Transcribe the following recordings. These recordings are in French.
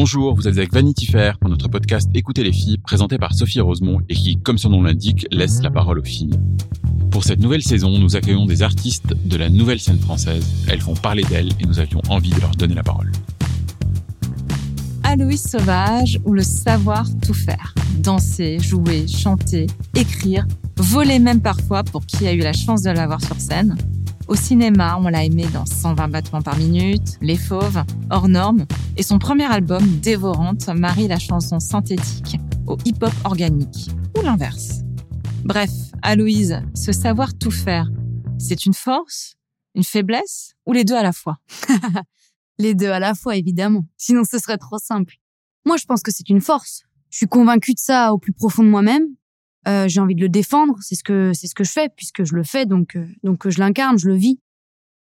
Bonjour, vous êtes avec Vanity Fair pour notre podcast Écoutez les filles, présenté par Sophie Rosemont et qui, comme son nom l'indique, laisse la parole aux filles. Pour cette nouvelle saison, nous accueillons des artistes de la nouvelle scène française. Elles font parler d'elles et nous avions envie de leur donner la parole. Aloïs Sauvage ou le savoir tout faire. Danser, jouer, chanter, écrire, voler même parfois pour qui a eu la chance de l'avoir sur scène. Au cinéma, on l'a aimé dans 120 battements par minute, Les Fauves, Hors Normes, et son premier album, Dévorante, marie la chanson synthétique au hip-hop organique, ou l'inverse. Bref, Aloïse, ce savoir tout faire, c'est une force, une faiblesse, ou les deux à la fois? Les deux à la fois, évidemment. Sinon, ce serait trop simple. Moi, je pense que c'est une force. Je suis convaincue de ça au plus profond de moi-même. Euh, j'ai envie de le défendre. C'est ce que c'est ce que je fais puisque je le fais, donc euh, donc je l'incarne, je le vis.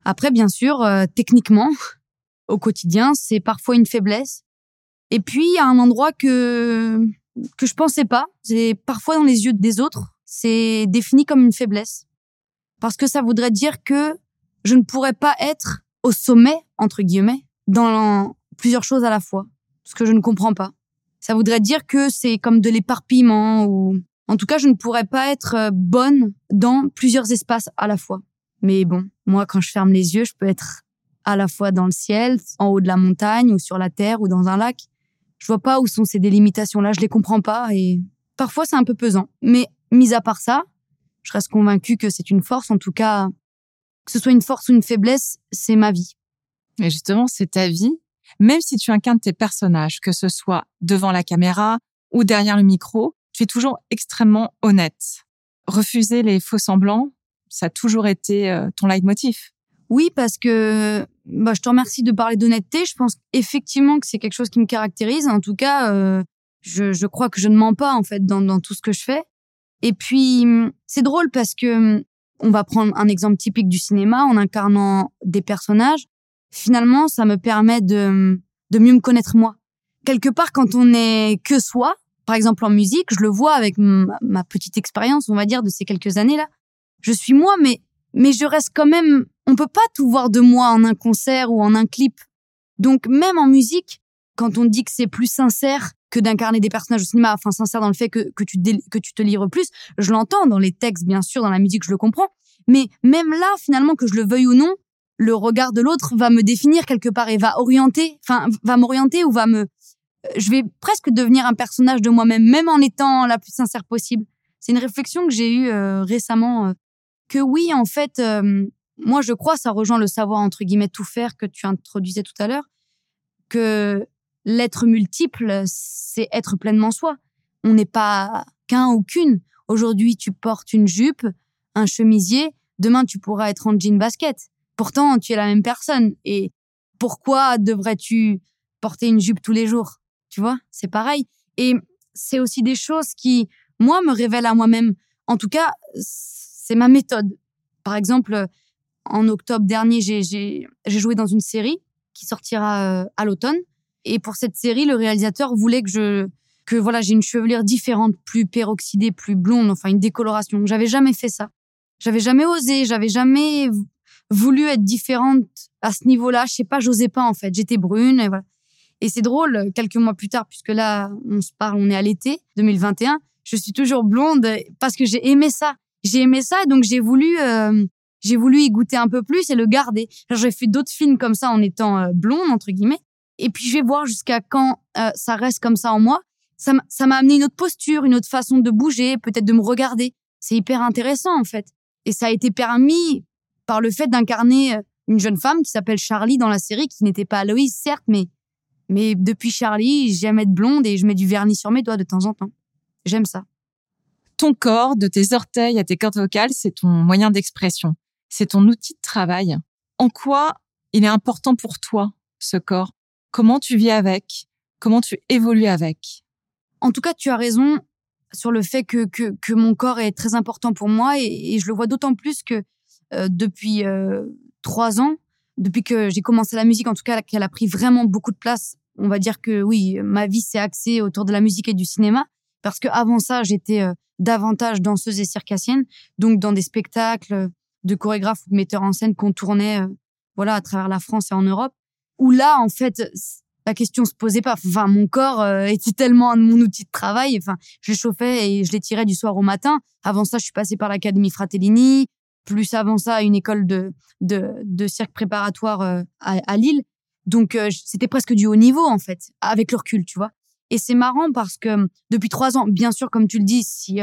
Après, bien sûr, euh, techniquement, au quotidien, c'est parfois une faiblesse. Et puis, à un endroit que que je pensais pas, c'est parfois dans les yeux des autres, c'est défini comme une faiblesse parce que ça voudrait dire que je ne pourrais pas être au sommet entre guillemets dans plusieurs choses à la fois, ce que je ne comprends pas. Ça voudrait dire que c'est comme de l'éparpillement ou en tout cas, je ne pourrais pas être euh, bonne dans plusieurs espaces à la fois. Mais bon, moi, quand je ferme les yeux, je peux être à la fois dans le ciel, en haut de la montagne, ou sur la terre, ou dans un lac. Je vois pas où sont ces délimitations-là, je les comprends pas, et parfois c'est un peu pesant. Mais mis à part ça, je reste convaincue que c'est une force, en tout cas, que ce soit une force ou une faiblesse, c'est ma vie. Et justement, c'est ta vie. Même si tu incarnes tes personnages, que ce soit devant la caméra ou derrière le micro, tu es toujours extrêmement honnête. Refuser les faux semblants, ça a toujours été euh, ton leitmotiv. Oui, parce que bah, je te remercie de parler d'honnêteté. Je pense effectivement que c'est quelque chose qui me caractérise. En tout cas, euh, je, je, crois que je ne mens pas en fait dans, tout ce que je fais. Et puis c'est drôle parce que on va prendre un exemple typique du cinéma en incarnant des personnages. Finalement, ça me permet de de mieux me connaître moi. Quelque part, quand on est que soi, par exemple en musique, je le vois avec ma, petite expérience, on va dire, de ces quelques années-là. Je suis moi, mais, mais je reste quand même, on peut pas tout voir de moi en un concert ou en un clip. Donc, même en musique, quand on dit que c'est plus sincère que d'incarner des personnages au cinéma, enfin, sincère dans le fait que, que tu, que tu te livres plus, je l'entends dans les textes, bien sûr, dans la musique, je le comprends. Mais même là, finalement, que je le veuille ou non, le regard de l'autre va me définir quelque part et va orienter, enfin, va m'orienter ou va me, je vais presque devenir un personnage de moi-même, même en étant la plus sincère possible. C'est une réflexion que j'ai eue euh, récemment, euh, que oui, en fait, euh, moi je crois, ça rejoint le savoir entre guillemets tout faire que tu introduisais tout à l'heure, que l'être multiple, c'est être pleinement soi. On n'est pas qu'un ou qu'une. Aujourd'hui, tu portes une jupe, un chemisier, demain tu pourras être en jean basket. Pourtant, tu es la même personne. Et pourquoi devrais-tu porter une jupe tous les jours? Tu vois, c'est pareil. Et c'est aussi des choses qui, moi, me révèlent à moi-même. En tout cas, c'est ma méthode. Par exemple, en octobre dernier, j'ai joué dans une série qui sortira euh, à l'automne. Et pour cette série, le réalisateur voulait que je que voilà, j'ai une chevelure différente, plus peroxydée, plus blonde, enfin une décoloration. J'avais jamais fait ça. J'avais jamais osé, j'avais jamais voulu être différente à ce niveau-là. Je sais pas, j'osais pas en fait. J'étais brune et voilà. Et c'est drôle, quelques mois plus tard, puisque là, on se parle, on est à l'été 2021, je suis toujours blonde parce que j'ai aimé ça. J'ai aimé ça, donc j'ai voulu, euh, voulu y goûter un peu plus et le garder. J'ai fait d'autres films comme ça en étant euh, blonde entre guillemets. Et puis je vais voir jusqu'à quand euh, ça reste comme ça en moi. Ça m'a amené une autre posture, une autre façon de bouger, peut-être de me regarder. C'est hyper intéressant en fait. Et ça a été permis par le fait d'incarner une jeune femme qui s'appelle Charlie dans la série, qui n'était pas Aloïse certes, mais mais depuis Charlie, j'aime être blonde et je mets du vernis sur mes doigts de temps en temps. J'aime ça. Ton corps, de tes orteils à tes cordes vocales, c'est ton moyen d'expression. C'est ton outil de travail. En quoi il est important pour toi, ce corps? Comment tu vis avec? Comment tu évolues avec? En tout cas, tu as raison sur le fait que, que, que mon corps est très important pour moi et, je le vois d'autant plus que euh, depuis euh, trois ans, depuis que j'ai commencé la musique, en tout cas, qu'elle a pris vraiment beaucoup de place. On va dire que oui, ma vie s'est axée autour de la musique et du cinéma parce que avant ça, j'étais euh, davantage danseuse et circassienne, donc dans des spectacles de chorégraphes ou de metteurs en scène qu'on tournait, voilà, à travers la France et en Europe. Où là, en fait, la question se posait pas. Enfin, mon corps euh, était tellement mon outil de travail. Enfin, je le chauffais et je l'étirais du soir au matin. Avant ça, je suis passée par l'Académie Fratellini, plus avant ça, une école de, de, de cirque préparatoire euh, à, Lille. Donc, euh, c'était presque du haut niveau, en fait, avec le recul, tu vois. Et c'est marrant parce que depuis trois ans, bien sûr, comme tu le dis, si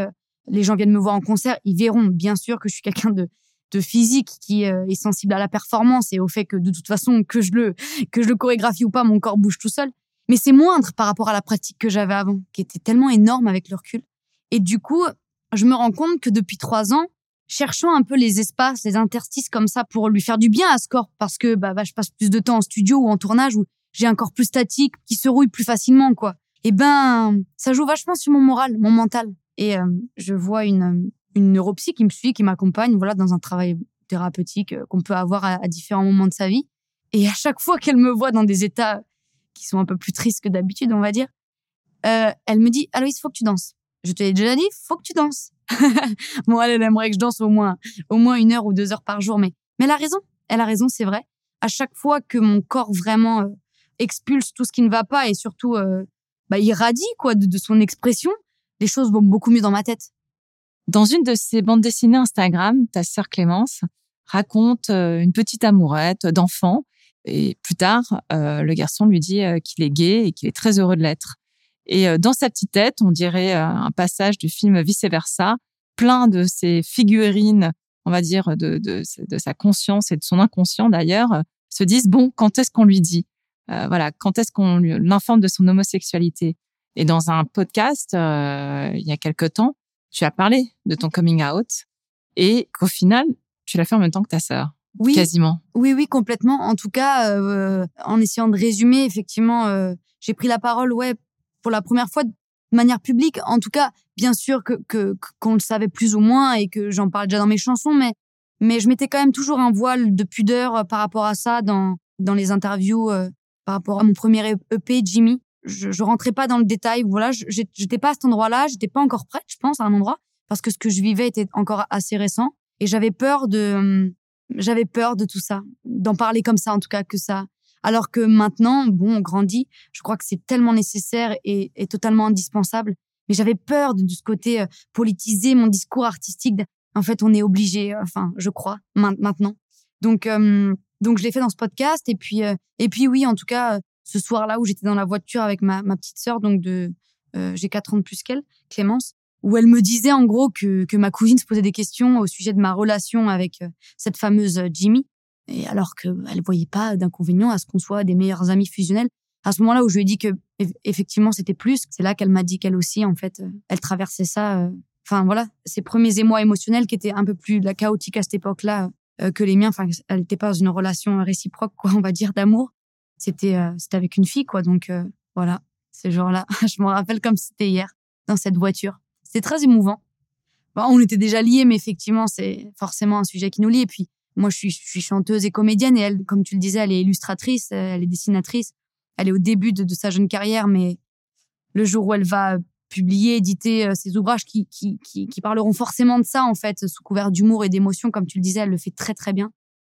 les gens viennent me voir en concert, ils verront bien sûr que je suis quelqu'un de de physique qui euh, est sensible à la performance et au fait que de toute façon que je le que je le chorégraphie ou pas mon corps bouge tout seul mais c'est moindre par rapport à la pratique que j'avais avant qui était tellement énorme avec le recul et du coup je me rends compte que depuis trois ans cherchant un peu les espaces les interstices comme ça pour lui faire du bien à ce corps parce que bah, bah je passe plus de temps en studio ou en tournage où j'ai un corps plus statique qui se rouille plus facilement quoi et ben ça joue vachement sur mon moral mon mental et euh, je vois une une neuropsy qui me suit, qui m'accompagne, voilà, dans un travail thérapeutique euh, qu'on peut avoir à, différents moments de sa vie. Et à chaque fois qu'elle me voit dans des états qui sont un peu plus tristes que d'habitude, on va dire, euh, elle me dit Aloïs, faut que tu danses. Je te l'ai déjà dit, faut que tu danses. bon, elle, aimerait que je danse au moins, au moins une heure ou deux heures par jour, mais, mais elle a raison. Elle a raison, c'est vrai. À chaque fois que mon corps vraiment euh, expulse tout ce qui ne va pas et surtout euh, bah, irradie quoi de, son expression, les choses vont beaucoup mieux dans ma tête. Dans une de ses bandes dessinées Instagram, ta sœur Clémence raconte euh, une petite amourette d'enfant et plus tard, euh, le garçon lui dit qu'il est gay et qu'il est très heureux de l'être. Et dans sa petite tête, on dirait un passage du film Vice versa, plein de ces figurines, on va dire, de, de, de sa conscience et de son inconscient d'ailleurs, se disent bon, quand est-ce qu'on lui dit? Voilà, quand est-ce qu'on l'informe de son homosexualité? Et dans un podcast, il y a quelque temps, tu as parlé de ton coming out et qu'au final, tu l'as fait en même temps que ta sœur. Oui, quasiment. Oui, oui, complètement. En tout cas, euh, en essayant de résumer, effectivement, euh, j'ai pris la parole, ouais, pour la première fois de manière publique. En tout cas, bien sûr que qu'on le savait plus ou moins et que j'en parle déjà dans mes chansons, mais mais je mettais quand même toujours un voile de pudeur euh, par rapport à ça dans dans les interviews par rapport à mon premier EP Jimmy je, je rentrais pas dans le détail. Voilà, j'étais pas à cet endroit-là, j'étais pas encore prête, je pense, à un endroit parce que ce que je vivais était encore assez récent et j'avais peur de, j'avais peur de tout ça, d'en parler comme ça en tout cas que ça. Alors que maintenant, bon, on grandit, je crois que c'est tellement nécessaire et, et, totalement indispensable. Mais j'avais peur de, ce côté euh, politiser mon discours artistique. En fait, on est obligé, enfin, je crois, maintenant. Donc, euh, donc je l'ai fait dans ce podcast. Et puis, euh, et puis oui, en tout cas, ce soir-là où j'étais dans la voiture avec ma, petite sœur, donc de euh, j'ai quatre ans de plus qu'elle, Clémence, où elle me disait en gros que, que ma cousine se posait des questions au sujet de ma relation avec euh, cette fameuse euh, Jimmy, et alors qu'elle voyait pas d'inconvénient à ce qu'on soit des meilleurs amis fusionnels. À ce moment-là où je lui ai dit que effectivement c'était plus, c'est là qu'elle m'a dit qu'elle aussi en fait elle traversait ça. Enfin voilà, ses premiers émois émotionnels qui étaient un peu plus la chaotique à cette époque-là que les miens. Enfin, elle n'était pas dans une relation réciproque, quoi, on va dire, d'amour c'était euh, c'était avec une fille quoi donc euh, voilà ce jour-là je me rappelle comme c'était hier dans cette voiture c'était très émouvant on était déjà liés mais effectivement c'est forcément un sujet qui nous lie et puis moi je suis chanteuse et comédienne et elle comme tu le disais elle est illustratrice elle est dessinatrice elle est au début de, sa jeune carrière mais le jour où elle va publier, éditer euh, ses ouvrages qui, qui, parleront forcément de ça, en fait, sous couvert d'humour et d'émotion, comme tu le disais, elle le fait très très bien.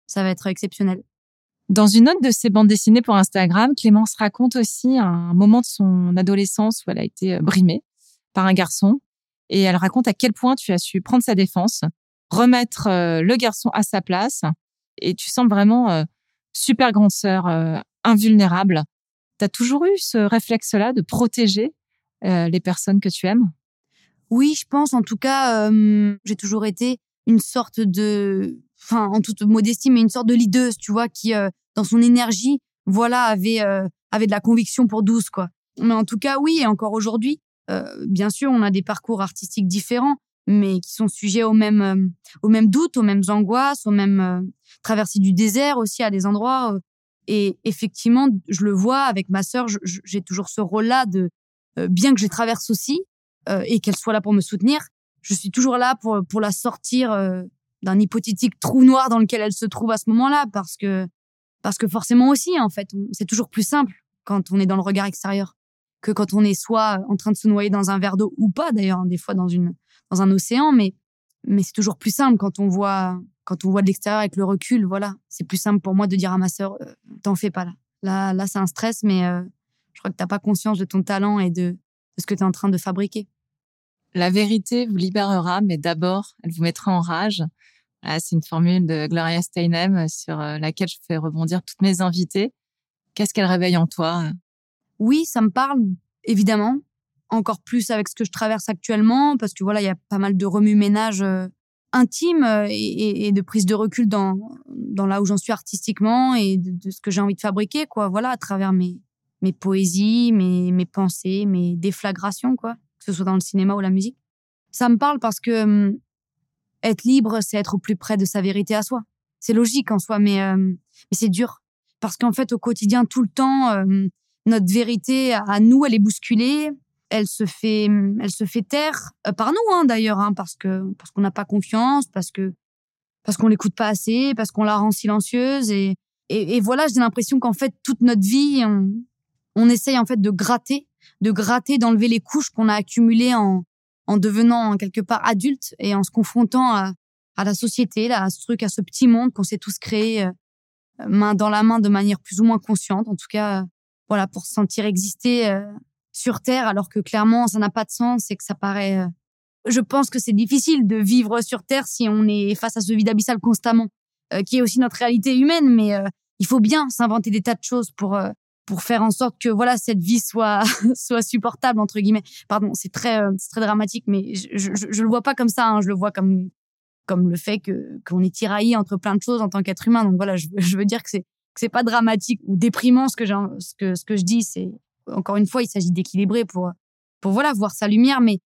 Ça va être exceptionnel. Dans une autre de ses bandes dessinées pour Instagram, Clémence raconte aussi un moment de son adolescence où elle a été euh, brimée par un garçon et elle raconte à quel point tu as su prendre sa défense, remettre euh, le garçon à sa place et tu sens vraiment euh, super grande sœur, invulnérable. Tu as toujours eu ce réflexe-là de protéger les personnes que tu aimes? Oui, je pense en tout cas, j'ai toujours été une sorte de en toute modestie, mais une sorte de leaduse, tu vois, qui euh, dans son énergie, voilà, avait euh, avait de la conviction pour 12 quoi. Mais en tout cas, oui, et encore aujourd'hui, euh, bien sûr, on a des parcours artistiques différents. Mais qui sont sujets aux mêmes, euh, aux mêmes doutes, aux mêmes angoisses, aux mêmes euh, traversées du désert aussi à des endroits. Euh. et effectivement, je le vois avec ma sœur, j'ai toujours ce rôle-là de, bien que je traverse aussi et qu'elle soit là pour me soutenir, je suis toujours là pour pour la sortir d'un hypothétique trou noir dans lequel elle se trouve à ce moment-là, parce que parce que forcément aussi, en fait, c'est toujours plus simple quand on est dans le regard extérieur que quand on est soit en train de se noyer dans un verre d'eau ou pas d'ailleurs, hein, des fois dans une dans un océan, mais mais c'est toujours plus simple quand on voit quand on voit de l'extérieur avec le recul. Voilà, c'est plus simple pour moi de dire à ma sœur, euh, t'en fais pas là. Là, là, c'est un stress, mais euh, je crois que t'as pas conscience de ton talent et de, de ce que tu es en train de fabriquer. La vérité vous libérera, mais d'abord, elle vous mettra en rage. c'est une formule de Gloria Steinem sur euh, laquelle je fais rebondir toutes mes invités. Qu'est-ce qu'elle réveille en toi? Oui, ça me parle, évidemment encore plus avec ce que je traverse actuellement, parce que voilà, il y a pas mal de remue-ménage euh, intime euh, et, de prise de recul dans, dans là où j'en suis artistiquement et de, ce que j'ai envie de fabriquer, quoi. Voilà, à travers mes, mes poésies, mes, mes pensées, mes déflagrations, quoi, que ce soit dans le cinéma ou la musique. Ça me parle parce que hum, être libre, c'est être au plus près de sa vérité à soi. C'est logique en soi, mais, hum, mais c'est dur. Parce qu'en fait, au quotidien, tout le temps, hum, notre vérité à nous, elle est bousculée elle se fait, elle se fait taire euh, par nous hein, d'ailleurs, hein, parce que parce qu'on n'a pas confiance, parce que parce qu'on l'écoute pas assez, parce qu'on la rend silencieuse et et, voilà, j'ai l'impression qu'en fait toute notre vie, on, essaye en fait de gratter, de gratter, d'enlever les couches qu'on a accumulées en en devenant quelque part adulte et en se confrontant à, à la société, là, à ce truc, à ce petit monde qu'on s'est tous créé euh, main dans la main de manière plus ou moins consciente, en tout cas, voilà, pour se sentir exister euh, sur Terre, alors que clairement, ça n'a pas de sens et que ça paraît. Euh, je pense que c'est difficile de vivre sur Terre si on est face à ce vide abyssal constamment, euh, qui est aussi notre réalité humaine. Mais euh, il faut bien s'inventer des tas de choses pour pour faire en sorte que voilà cette vie soit soit supportable entre guillemets. Pardon, c'est très très dramatique, mais je, je, le vois pas comme ça. Hein, je le vois comme comme le fait que qu'on est tiraillé entre plein de choses en tant qu'être humain. Donc voilà, je, veux dire que c'est c'est pas dramatique ou déprimant ce que ce que ce que je dis. C'est encore une fois, il s'agit d'équilibrer pour, pour voilà, voir sa lumière. Mais,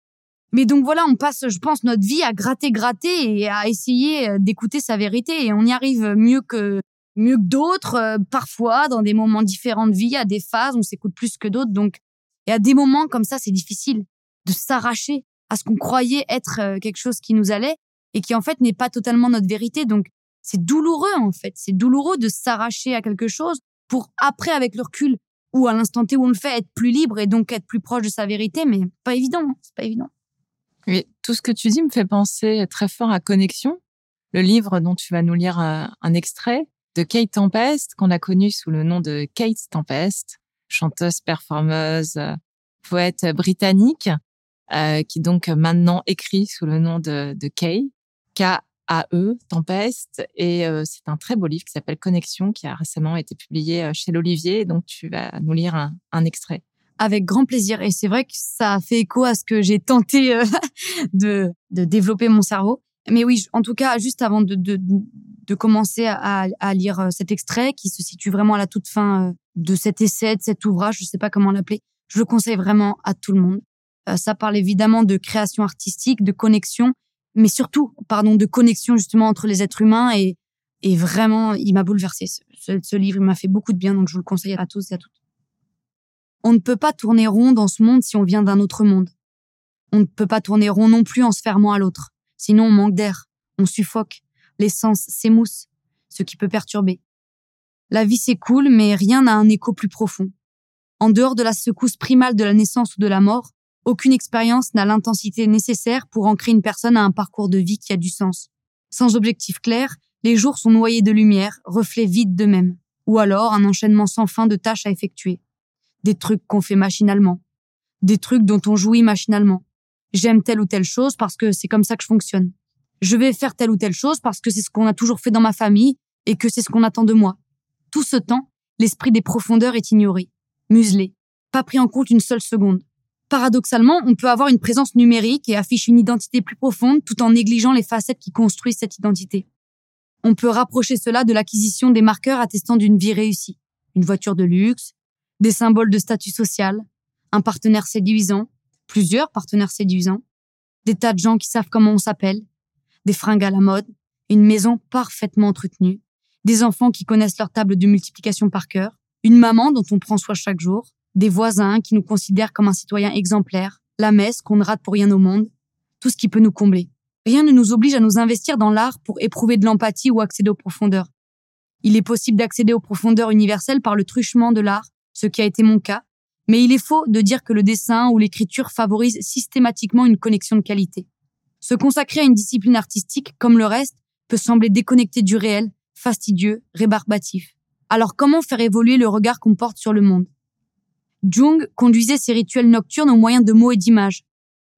mais donc voilà, on passe, je pense, notre vie à gratter, gratter et à essayer euh, d'écouter sa vérité. Et on y arrive mieux que, mieux que d'autres, euh, parfois, dans des moments différents de vie, à des phases, on s'écoute plus que d'autres. Donc, et à des moments comme ça, c'est difficile de s'arracher à ce qu'on croyait être euh, quelque chose qui nous allait et qui en fait n'est pas totalement notre vérité. Donc, c'est douloureux en fait. C'est douloureux de s'arracher à quelque chose pour après, avec le recul, ou à l'instant T où on le fait, être plus libre et donc être plus proche de sa vérité, mais pas évident, hein, c'est pas évident. Oui, tout ce que tu dis me fait penser très fort à Connexion, le livre dont tu vas nous lire euh, un, extrait de Kate Tempest, qu'on a connu sous le nom de Kate Tempest, chanteuse, performeuse, euh, poète britannique, euh, qui donc maintenant écrit sous le nom de, de Kay, K AE, Tempeste. Et euh, c'est un très beau livre qui s'appelle Connexion, qui a récemment été publié euh, chez l'Olivier. Donc, tu vas nous lire un, extrait. Avec grand plaisir. Et c'est vrai que ça a fait écho à ce que j'ai tenté euh, de, de développer mon cerveau. Mais oui, en tout cas, juste avant de, de, de commencer à, à, lire cet extrait qui se situe vraiment à la toute fin de cet essai, de cet ouvrage, je sais pas comment l'appeler, je le conseille vraiment à tout le monde. Ça parle évidemment de création artistique, de connexion, mais surtout, pardon, de connexion justement entre les êtres humains et, et vraiment, il m'a bouleversé. Ce, livre, il m'a fait beaucoup de bien, donc je vous le conseille à tous et à toutes. On ne peut pas tourner rond dans ce monde si on vient d'un autre monde. On ne peut pas tourner rond non plus en se fermant à l'autre. Sinon, on manque d'air, on suffoque, l'essence s'émousse, ce qui peut perturber. La vie s'écoule, mais rien n'a un écho plus profond. En dehors de la secousse primale de la naissance ou de la mort, aucune expérience n'a l'intensité nécessaire pour ancrer une personne à un parcours de vie qui a du sens. Sans objectif clair, les jours sont noyés de lumière, reflets vides d'eux-mêmes. Ou alors un enchaînement sans fin de tâches à effectuer. Des trucs qu'on fait machinalement. Des trucs dont on jouit machinalement. J'aime telle ou telle chose parce que c'est comme ça que je fonctionne. Je vais faire telle ou telle chose parce que c'est ce qu'on a toujours fait dans ma famille et que c'est ce qu'on attend de moi. Tout ce temps, l'esprit des profondeurs est ignoré, muselé, pas pris en compte une seule seconde. Paradoxalement, on peut avoir une présence numérique et afficher une identité plus profonde tout en négligeant les facettes qui construisent cette identité. On peut rapprocher cela de l'acquisition des marqueurs attestant d'une vie réussie. Une voiture de luxe, des symboles de statut social, un partenaire séduisant, plusieurs partenaires séduisants, des tas de gens qui savent comment on s'appelle, des fringues à la mode, une maison parfaitement entretenue, des enfants qui connaissent leur table de multiplication par cœur, une maman dont on prend soin chaque jour, des voisins qui nous considèrent comme un citoyen exemplaire, la messe qu'on ne rate pour rien au monde, tout ce qui peut nous combler. Rien ne nous oblige à nous investir dans l'art pour éprouver de l'empathie ou accéder aux profondeurs. Il est possible d'accéder aux profondeurs universelles par le truchement de l'art, ce qui a été mon cas, mais il est faux de dire que le dessin ou l'écriture favorise systématiquement une connexion de qualité. Se consacrer à une discipline artistique, comme le reste, peut sembler déconnecté du réel, fastidieux, rébarbatif. Alors comment faire évoluer le regard qu'on porte sur le monde? Jung conduisait ses rituels nocturnes au moyen de mots et d'images.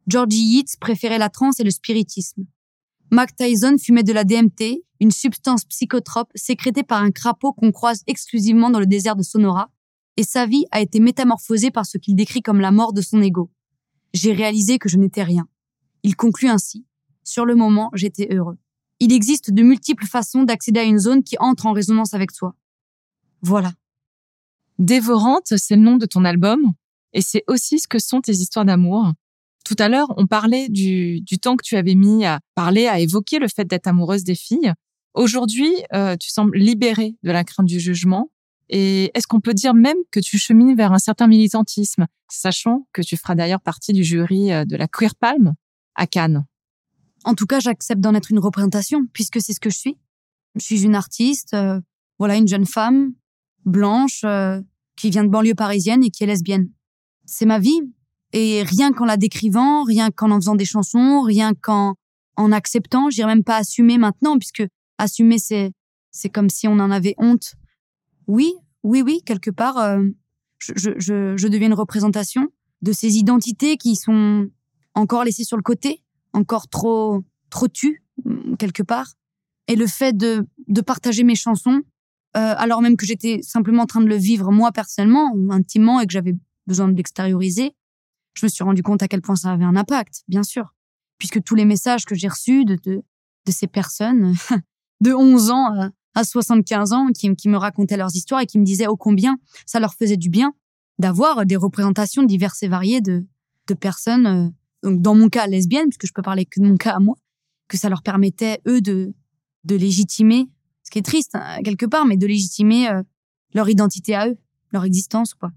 Georgie Yeats préférait la transe et le spiritisme. Mac Tyson fumait de la DMT, une substance psychotrope sécrétée par un crapaud qu'on croise exclusivement dans le désert de Sonora, et sa vie a été métamorphosée par ce qu'il décrit comme la mort de son ego. J'ai réalisé que je n'étais rien. Il conclut ainsi. Sur le moment, j'étais heureux. Il existe de multiples façons d'accéder à une zone qui entre en résonance avec soi. Voilà. Dévorante, c'est le nom de ton album, et c'est aussi ce que sont tes histoires d'amour. Tout à l'heure, on parlait du, temps que tu avais mis à parler, à évoquer le fait d'être amoureuse des filles. Aujourd'hui, euh, tu sembles libérée de la crainte du jugement. Et est-ce qu'on peut dire même que tu chemines vers un certain militantisme, sachant que tu feras d'ailleurs partie du jury euh, de la Queer Palm à Cannes? En tout cas, j'accepte d'en être une représentation, puisque c'est ce que je suis. Je suis une artiste, euh, voilà, une jeune femme blanche qui vient de banlieue parisienne et qui est lesbienne. C'est ma vie. Et rien qu'en la décrivant, rien qu'en en faisant des chansons, rien qu'en en acceptant, j'irai même pas assumer maintenant, puisque assumer, c'est, c'est comme si on en avait honte. Oui, oui, oui, quelque part, euh, je, je, je deviens une représentation de ces identités qui sont encore laissées sur le côté, encore trop, trop tues, quelque part. Et le fait de, de partager mes chansons, euh, alors même que j'étais simplement en train de le vivre moi personnellement ou intimement et que j'avais besoin de l'extérioriser, je me suis rendu compte à quel point ça avait un impact, bien sûr, puisque tous les messages que j'ai reçus de, de, ces personnes de 11 ans à, à 75 ans qui, me racontaient leurs histoires et qui me disaient ô combien ça leur faisait du bien d'avoir des représentations diverses et variées de, de personnes, euh, donc dans mon cas lesbiennes, puisque je peux parler que de mon cas à moi, que ça leur permettait eux de, de légitimer ce qui est triste hein, quelque part, mais de légitimer euh, leur identité à eux, leur existence, quoi.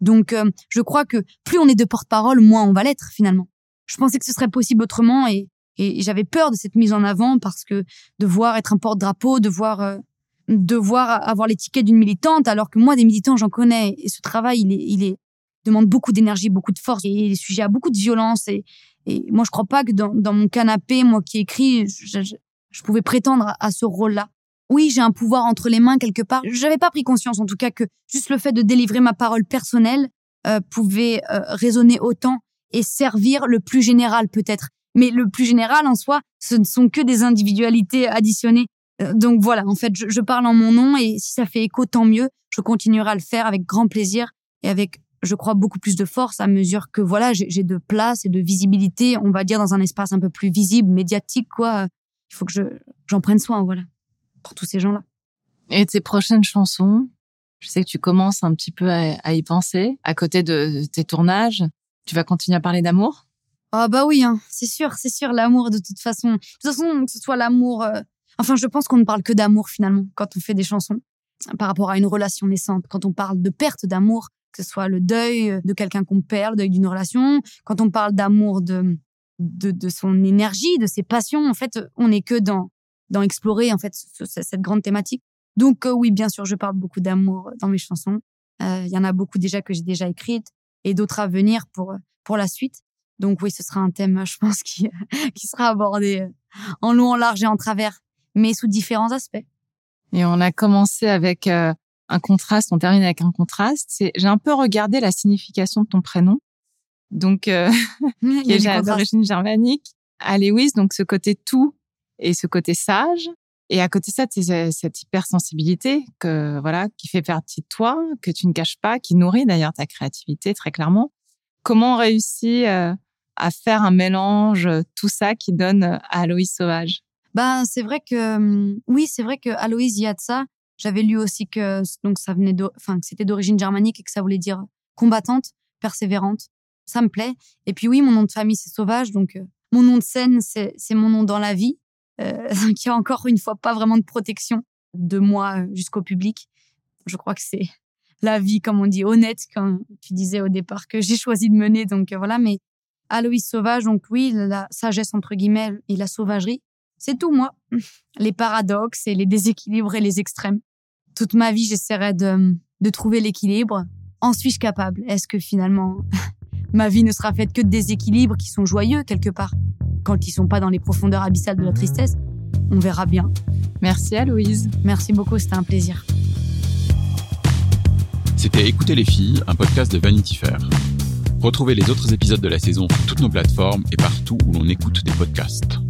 Donc, euh, je crois que plus on est de porte-parole, moins on va l'être finalement. Je pensais que ce serait possible autrement et, j'avais peur de cette mise en avant parce que devoir être un porte-drapeau, devoir euh, devoir avoir l'étiquette d'une militante, alors que moi des militants j'en connais et ce travail il est il demande beaucoup d'énergie, beaucoup de force et est sujet à beaucoup de violence et, moi je crois pas que dans, mon canapé, moi qui écris, je pouvais prétendre à ce rôle-là oui, j'ai un pouvoir entre les mains quelque part. J'avais pas pris conscience, en tout cas, que juste le fait de délivrer ma parole personnelle euh, pouvait euh, résonner autant et servir le plus général peut-être. Mais le plus général en soi, ce ne sont que des individualités additionnées. Euh, donc voilà, en fait, je, je, parle en mon nom et si ça fait écho, tant mieux. Je continuerai à le faire avec grand plaisir et avec, je crois, beaucoup plus de force à mesure que voilà, j'ai de place et de visibilité, on va dire, dans un espace un peu plus visible, médiatique, quoi. Il faut que je j'en prenne soin, voilà pour tous ces gens-là. Et tes prochaines chansons, je sais que tu commences un petit peu à, y penser. À côté de tes tournages, tu vas continuer à parler d'amour? Ah bah oui, hein, c'est sûr, c'est sûr, l'amour de toute façon. De toute façon, que ce soit l'amour... Euh, enfin, je pense qu'on ne parle que d'amour finalement quand on fait des chansons par rapport à une relation naissante. Quand on parle de perte d'amour, que ce soit le deuil de quelqu'un qu'on perd, le deuil d'une relation, quand on parle d'amour de, de, de son énergie, de ses passions, en fait, on n'est que dans dans explorer en fait cette grande thématique. Donc euh, oui, bien sûr, je parle beaucoup d'amour dans mes chansons. Euh, il y en a beaucoup déjà que j'ai déjà écrites et d'autres à venir pour pour la suite. Donc oui, ce sera un thème, je pense, qui qui sera abordé euh, en long, en large et en travers, mais sous différents aspects. Et on a commencé avec un contraste, on termine avec un contraste. C'est, j'ai un peu regardé la signification de ton prénom, donc qui est d'origine germanique. À Lewis, donc ce côté tout et ce côté sage. Et à côté de ça, cette hypersensibilité que voilà, qui fait partie de toi, que tu ne caches pas, qui nourrit d'ailleurs ta créativité très clairement. Comment on réussit euh, à faire un mélange, tout ça qui donne à Aloïs Sauvage? Ben c'est vrai que hum, oui, c'est vrai que Aloïs, il y a de ça. J'avais lu aussi que donc ça venait enfin que c'était d'origine germanique et que ça voulait dire combattante, persévérante. Ça me plaît. Et puis oui, mon nom de famille c'est Sauvage, donc euh, mon nom de scène, c'est mon nom dans la vie. Euh, a encore une fois pas vraiment de protection de moi jusqu'au public. Je crois que c'est la vie, comme on dit, honnête, comme tu disais au départ, que j'ai choisi de mener. Donc euh, voilà, mais Aloïs Sauvage, donc oui, la sagesse entre guillemets et la sauvagerie, c'est tout moi. Les paradoxes et les déséquilibres et les extrêmes. Toute ma vie, j'essaierai de, de trouver l'équilibre. En suis-je capable? Est-ce que finalement, ma vie ne sera faite que de déséquilibres qui sont joyeux quelque part? Quand ils sont pas dans les profondeurs abyssales de la tristesse On verra bien. Merci Aloïse. Merci beaucoup, c'était un plaisir. C'était Écoutez les filles, un podcast de Vanity Fair. Retrouvez les autres épisodes de la saison sur toutes nos plateformes et partout où l'on écoute des podcasts.